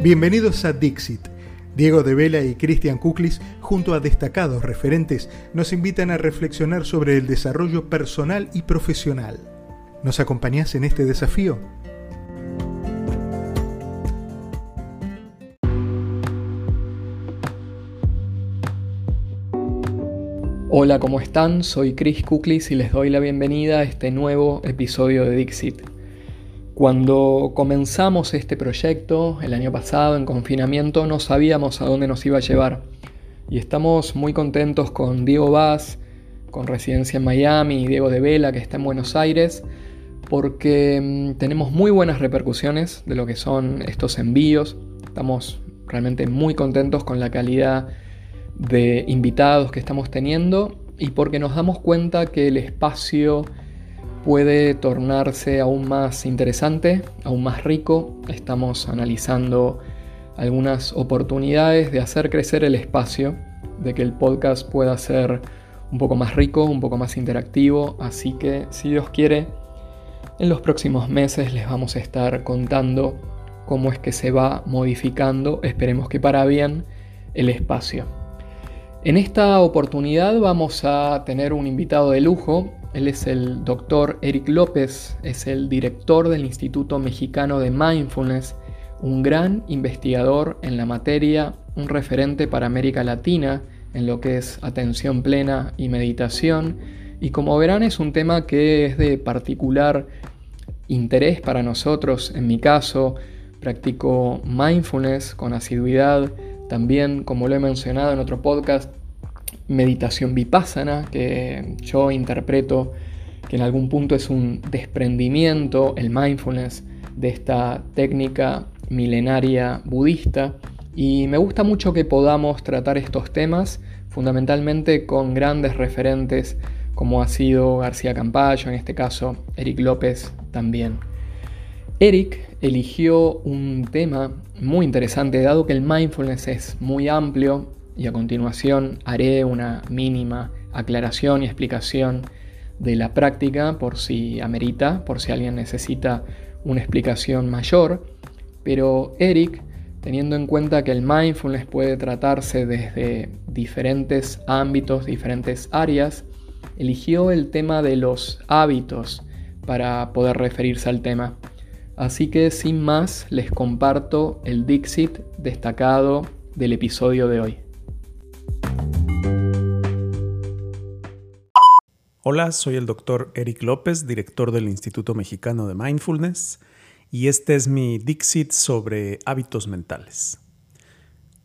Bienvenidos a Dixit. Diego de Vela y Cristian Kuklis, junto a destacados referentes, nos invitan a reflexionar sobre el desarrollo personal y profesional. ¿Nos acompañás en este desafío? Hola, ¿cómo están? Soy Chris Kuklis y les doy la bienvenida a este nuevo episodio de Dixit. Cuando comenzamos este proyecto el año pasado en confinamiento no sabíamos a dónde nos iba a llevar y estamos muy contentos con Diego Vaz, con residencia en Miami y Diego de Vela que está en Buenos Aires porque mm, tenemos muy buenas repercusiones de lo que son estos envíos. Estamos realmente muy contentos con la calidad de invitados que estamos teniendo y porque nos damos cuenta que el espacio puede tornarse aún más interesante, aún más rico. Estamos analizando algunas oportunidades de hacer crecer el espacio, de que el podcast pueda ser un poco más rico, un poco más interactivo. Así que, si Dios quiere, en los próximos meses les vamos a estar contando cómo es que se va modificando, esperemos que para bien, el espacio. En esta oportunidad vamos a tener un invitado de lujo, él es el doctor Eric López, es el director del Instituto Mexicano de Mindfulness, un gran investigador en la materia, un referente para América Latina en lo que es atención plena y meditación. Y como verán es un tema que es de particular interés para nosotros. En mi caso, practico mindfulness con asiduidad. También, como lo he mencionado en otro podcast, meditación vipassana, que yo interpreto que en algún punto es un desprendimiento, el mindfulness, de esta técnica milenaria budista. Y me gusta mucho que podamos tratar estos temas fundamentalmente con grandes referentes como ha sido García Campayo, en este caso Eric López también. Eric eligió un tema muy interesante, dado que el mindfulness es muy amplio y a continuación haré una mínima aclaración y explicación de la práctica por si amerita, por si alguien necesita una explicación mayor. Pero Eric, teniendo en cuenta que el mindfulness puede tratarse desde diferentes ámbitos, diferentes áreas, eligió el tema de los hábitos para poder referirse al tema. Así que sin más les comparto el Dixit destacado del episodio de hoy. Hola, soy el doctor Eric López, director del Instituto Mexicano de Mindfulness, y este es mi Dixit sobre hábitos mentales.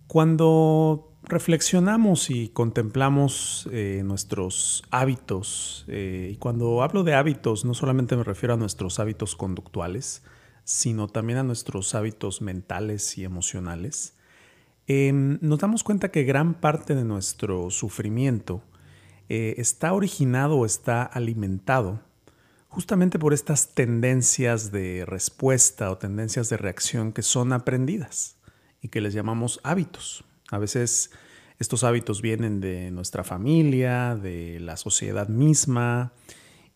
Cuando reflexionamos y contemplamos eh, nuestros hábitos, eh, y cuando hablo de hábitos no solamente me refiero a nuestros hábitos conductuales, sino también a nuestros hábitos mentales y emocionales, em, nos damos cuenta que gran parte de nuestro sufrimiento eh, está originado o está alimentado justamente por estas tendencias de respuesta o tendencias de reacción que son aprendidas y que les llamamos hábitos. A veces estos hábitos vienen de nuestra familia, de la sociedad misma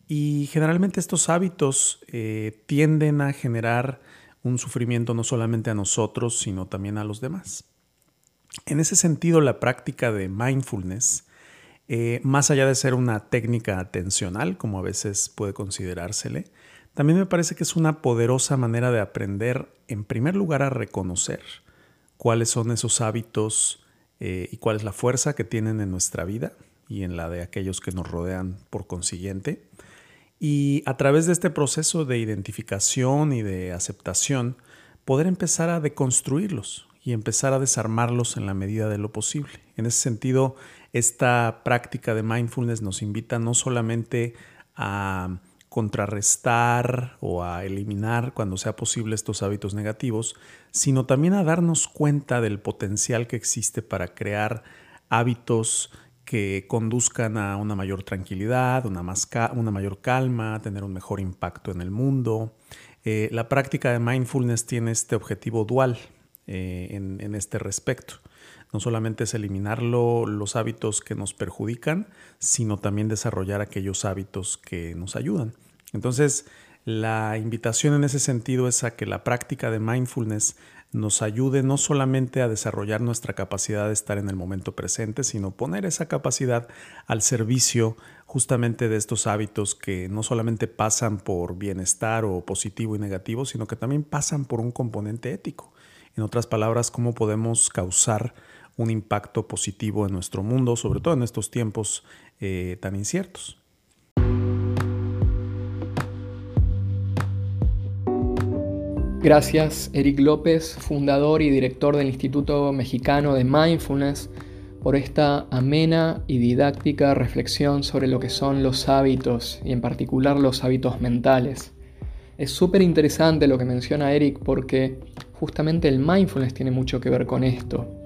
y generalmente estos hábitos eh, tienden a generar un sufrimiento no solamente a nosotros, sino también a los demás. En ese sentido, la práctica de mindfulness eh, más allá de ser una técnica atencional, como a veces puede considerársele, también me parece que es una poderosa manera de aprender, en primer lugar, a reconocer cuáles son esos hábitos eh, y cuál es la fuerza que tienen en nuestra vida y en la de aquellos que nos rodean por consiguiente. Y a través de este proceso de identificación y de aceptación, poder empezar a deconstruirlos y empezar a desarmarlos en la medida de lo posible. En ese sentido, esta práctica de mindfulness nos invita no solamente a contrarrestar o a eliminar cuando sea posible estos hábitos negativos, sino también a darnos cuenta del potencial que existe para crear hábitos que conduzcan a una mayor tranquilidad, una, una mayor calma, tener un mejor impacto en el mundo. Eh, la práctica de mindfulness tiene este objetivo dual eh, en este respecto. No solamente es eliminar los hábitos que nos perjudican, sino también desarrollar aquellos hábitos que nos ayudan. Entonces, La invitación en ese sentido es a que la práctica de mindfulness nos ayude no solamente a desarrollar nuestra capacidad de estar en el momento presente, sino poner esa capacidad al servicio justamente de estos hábitos que no solamente pasan por bienestar o positivo y negativo, sino que también pasan por un componente ético. En otras palabras, cómo podemos causar un impacto positivo en nuestro mundo, sobre todo en estos tiempos eh, tan inciertos. Gracias, Eric López, fundador y director del Instituto Mexicano de Mindfulness, por esta amena y didáctica reflexión sobre lo que son los hábitos y en particular los hábitos mentales. Es súper interesante lo que menciona Eric porque justamente el mindfulness tiene mucho que ver con esto.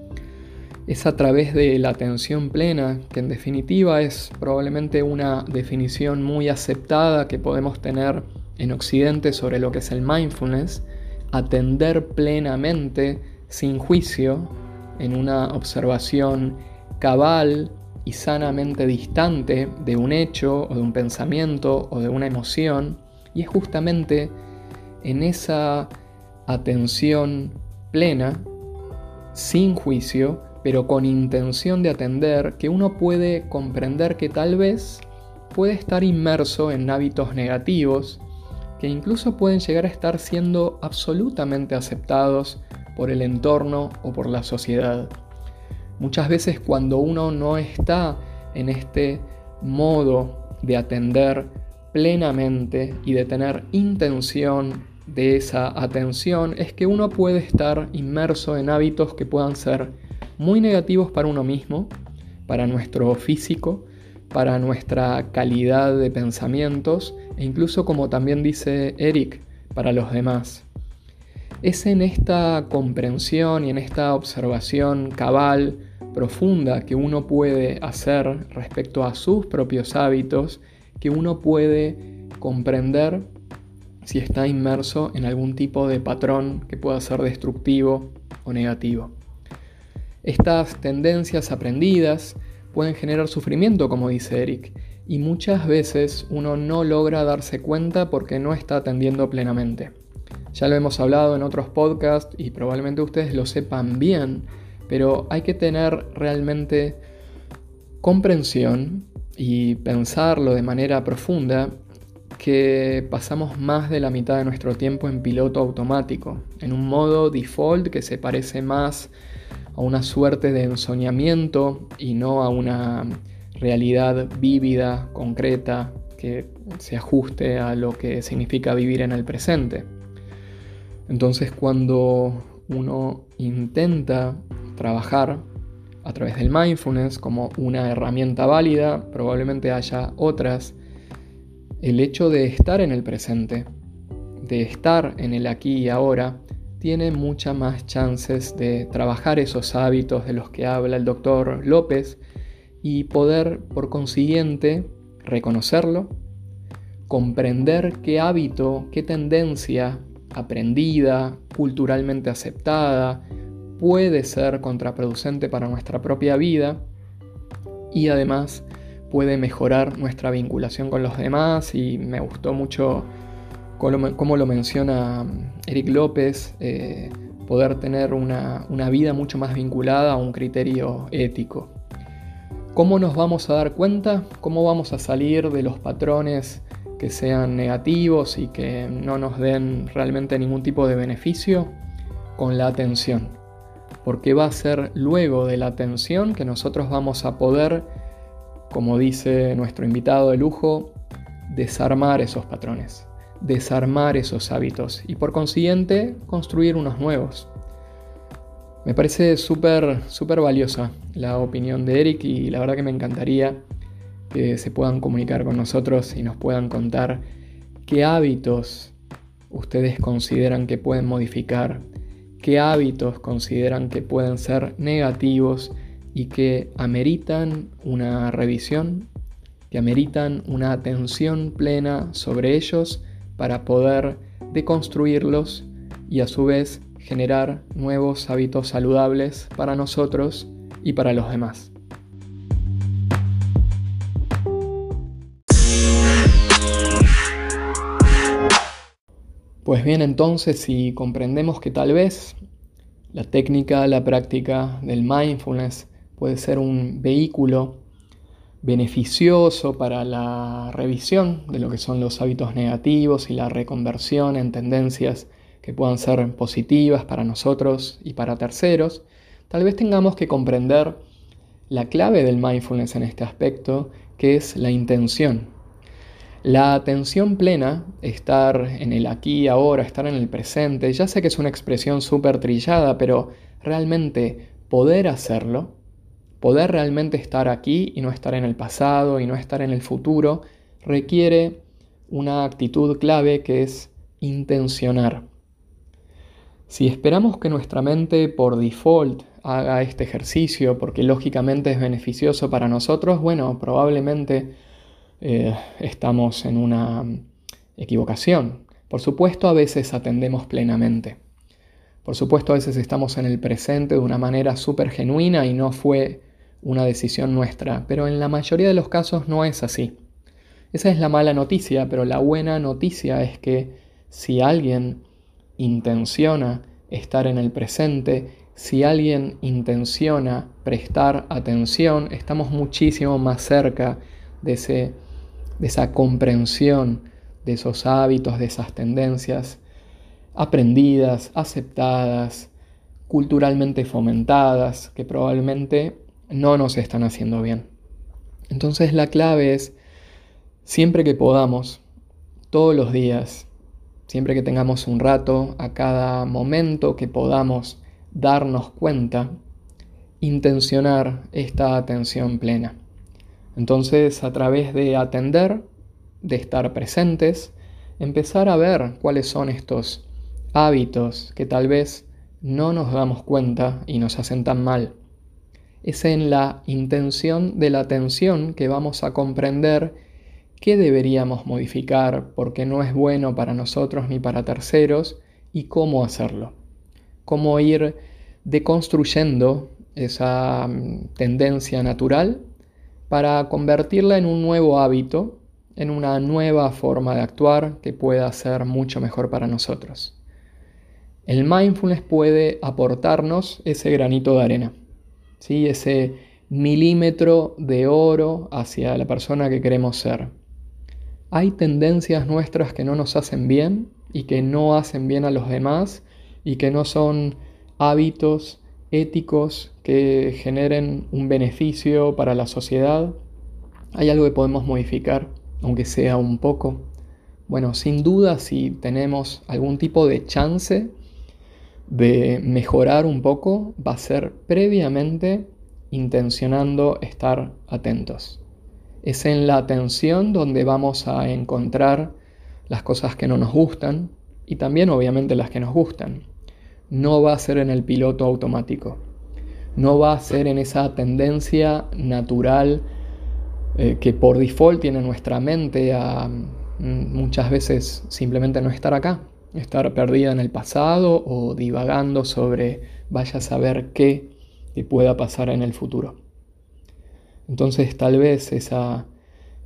Es a través de la atención plena, que en definitiva es probablemente una definición muy aceptada que podemos tener en Occidente sobre lo que es el mindfulness, atender plenamente, sin juicio, en una observación cabal y sanamente distante de un hecho o de un pensamiento o de una emoción, y es justamente en esa atención plena, sin juicio, pero con intención de atender, que uno puede comprender que tal vez puede estar inmerso en hábitos negativos que incluso pueden llegar a estar siendo absolutamente aceptados por el entorno o por la sociedad. Muchas veces cuando uno no está en este modo de atender plenamente y de tener intención de esa atención, es que uno puede estar inmerso en hábitos que puedan ser muy negativos para uno mismo, para nuestro físico, para nuestra calidad de pensamientos e incluso como también dice Eric, para los demás. Es en esta comprensión y en esta observación cabal, profunda que uno puede hacer respecto a sus propios hábitos, que uno puede comprender si está inmerso en algún tipo de patrón que pueda ser destructivo o negativo. Estas tendencias aprendidas pueden generar sufrimiento, como dice Eric, y muchas veces uno no logra darse cuenta porque no está atendiendo plenamente. Ya lo hemos hablado en otros podcasts y probablemente ustedes lo sepan bien, pero hay que tener realmente comprensión y pensarlo de manera profunda que pasamos más de la mitad de nuestro tiempo en piloto automático, en un modo default que se parece más a una suerte de ensoñamiento y no a una realidad vívida, concreta, que se ajuste a lo que significa vivir en el presente. Entonces cuando uno intenta trabajar a través del mindfulness como una herramienta válida, probablemente haya otras, el hecho de estar en el presente, de estar en el aquí y ahora, tiene muchas más chances de trabajar esos hábitos de los que habla el doctor López y poder, por consiguiente, reconocerlo, comprender qué hábito, qué tendencia aprendida, culturalmente aceptada, puede ser contraproducente para nuestra propia vida y además puede mejorar nuestra vinculación con los demás. Y me gustó mucho como lo menciona Eric López, eh, poder tener una, una vida mucho más vinculada a un criterio ético. ¿Cómo nos vamos a dar cuenta? ¿Cómo vamos a salir de los patrones que sean negativos y que no nos den realmente ningún tipo de beneficio? Con la atención. Porque va a ser luego de la atención que nosotros vamos a poder, como dice nuestro invitado de lujo, desarmar esos patrones desarmar esos hábitos y por consiguiente construir unos nuevos. Me parece súper, súper valiosa la opinión de Eric y la verdad que me encantaría que se puedan comunicar con nosotros y nos puedan contar qué hábitos ustedes consideran que pueden modificar, qué hábitos consideran que pueden ser negativos y que ameritan una revisión, que ameritan una atención plena sobre ellos para poder deconstruirlos y a su vez generar nuevos hábitos saludables para nosotros y para los demás. Pues bien, entonces si comprendemos que tal vez la técnica, la práctica del mindfulness puede ser un vehículo beneficioso para la revisión de lo que son los hábitos negativos y la reconversión en tendencias que puedan ser positivas para nosotros y para terceros, tal vez tengamos que comprender la clave del mindfulness en este aspecto, que es la intención. La atención plena, estar en el aquí ahora, estar en el presente, ya sé que es una expresión súper trillada, pero realmente poder hacerlo, Poder realmente estar aquí y no estar en el pasado y no estar en el futuro requiere una actitud clave que es intencionar. Si esperamos que nuestra mente por default haga este ejercicio porque lógicamente es beneficioso para nosotros, bueno, probablemente eh, estamos en una equivocación. Por supuesto, a veces atendemos plenamente. Por supuesto, a veces estamos en el presente de una manera súper genuina y no fue una decisión nuestra, pero en la mayoría de los casos no es así. Esa es la mala noticia, pero la buena noticia es que si alguien intenciona estar en el presente, si alguien intenciona prestar atención, estamos muchísimo más cerca de, ese, de esa comprensión de esos hábitos, de esas tendencias aprendidas, aceptadas, culturalmente fomentadas, que probablemente no nos están haciendo bien. Entonces la clave es, siempre que podamos, todos los días, siempre que tengamos un rato, a cada momento que podamos darnos cuenta, intencionar esta atención plena. Entonces, a través de atender, de estar presentes, empezar a ver cuáles son estos hábitos que tal vez no nos damos cuenta y nos hacen tan mal es en la intención de la atención que vamos a comprender qué deberíamos modificar porque no es bueno para nosotros ni para terceros y cómo hacerlo. Cómo ir deconstruyendo esa mm, tendencia natural para convertirla en un nuevo hábito, en una nueva forma de actuar que pueda ser mucho mejor para nosotros. El mindfulness puede aportarnos ese granito de arena ese milímetro de oro hacia la persona que queremos ser. Hay tendencias nuestras que no nos hacen bien y que no hacen bien a los demás y que no son hábitos éticos que generen un beneficio para la sociedad. Hay algo que podemos modificar, aunque sea un poco. Bueno, sin duda si tenemos algún tipo de chance de mejorar un poco va a ser previamente intencionando estar atentos. Es en la atención donde vamos a encontrar las cosas que no nos gustan y también obviamente las que nos gustan. No va a ser en el piloto automático. No va a ser en esa tendencia natural eh, que por default tiene nuestra mente a mm, muchas veces simplemente no estar acá estar perdida en el pasado o divagando sobre vaya a saber qué pueda pasar en el futuro. Entonces tal vez esa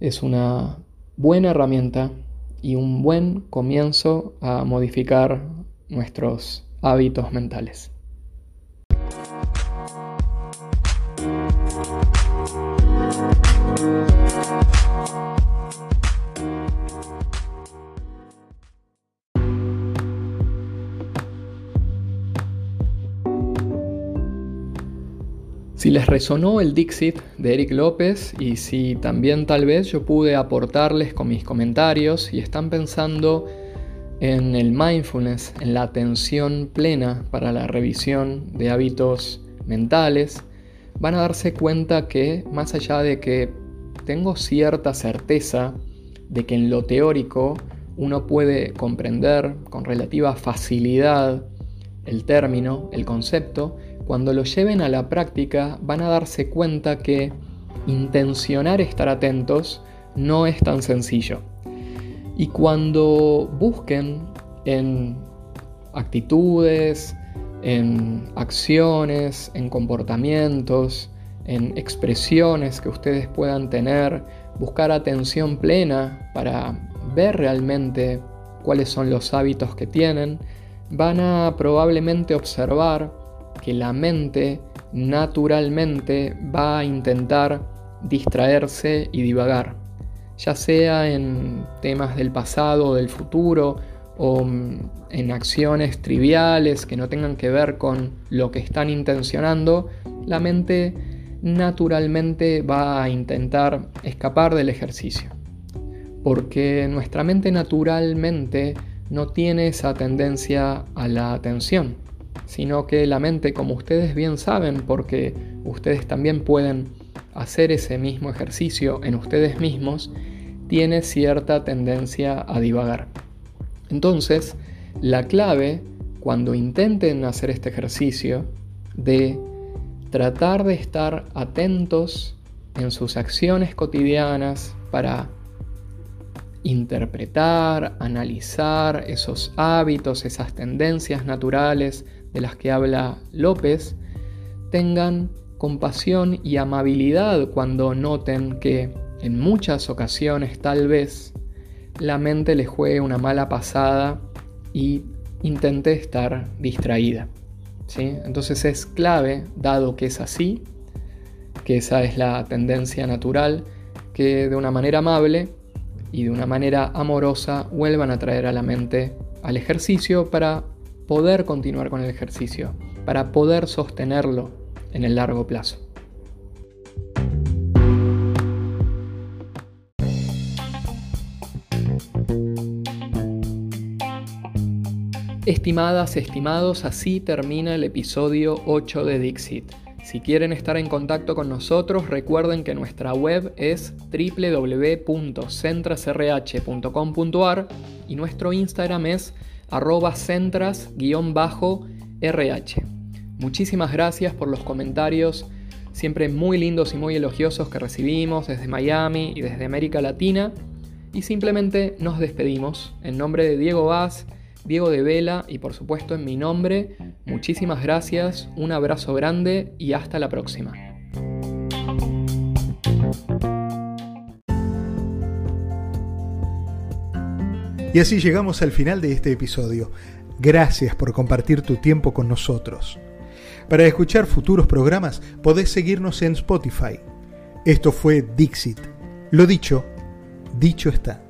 es una buena herramienta y un buen comienzo a modificar nuestros hábitos mentales. Si les resonó el Dixit de Eric López y si también tal vez yo pude aportarles con mis comentarios y están pensando en el mindfulness, en la atención plena para la revisión de hábitos mentales, van a darse cuenta que más allá de que tengo cierta certeza de que en lo teórico uno puede comprender con relativa facilidad el término, el concepto, cuando lo lleven a la práctica van a darse cuenta que intencionar estar atentos no es tan sencillo. Y cuando busquen en actitudes, en acciones, en comportamientos, en expresiones que ustedes puedan tener, buscar atención plena para ver realmente cuáles son los hábitos que tienen, van a probablemente observar que la mente naturalmente va a intentar distraerse y divagar, ya sea en temas del pasado o del futuro o mm, en acciones triviales que no tengan que ver con lo que están intencionando, la mente naturalmente va a intentar escapar del ejercicio. Porque nuestra mente naturalmente no tiene esa tendencia a la atención, sino que la mente, como ustedes bien saben, porque ustedes también pueden hacer ese mismo ejercicio en ustedes mismos, tiene cierta tendencia a divagar. Entonces, la clave cuando intenten hacer este ejercicio de tratar de estar atentos en sus acciones cotidianas para interpretar, analizar esos hábitos, esas tendencias naturales de las que habla López, tengan compasión y amabilidad cuando noten que en muchas ocasiones tal vez la mente le juegue una mala pasada y intente estar distraída. ¿sí? Entonces es clave, dado que es así, que esa es la tendencia natural, que de una manera amable y de una manera amorosa vuelvan a traer a la mente al ejercicio para poder continuar con el ejercicio, para poder sostenerlo en el largo plazo. Estimadas, estimados, así termina el episodio 8 de Dixit. Si quieren estar en contacto con nosotros, recuerden que nuestra web es www.centrasrh.com.ar y nuestro Instagram es arroba centras-rh. Muchísimas gracias por los comentarios, siempre muy lindos y muy elogiosos que recibimos desde Miami y desde América Latina. Y simplemente nos despedimos. En nombre de Diego Vaz, Diego de Vela y por supuesto en mi nombre, muchísimas gracias, un abrazo grande y hasta la próxima. Y así llegamos al final de este episodio. Gracias por compartir tu tiempo con nosotros. Para escuchar futuros programas podés seguirnos en Spotify. Esto fue Dixit. Lo dicho, dicho está.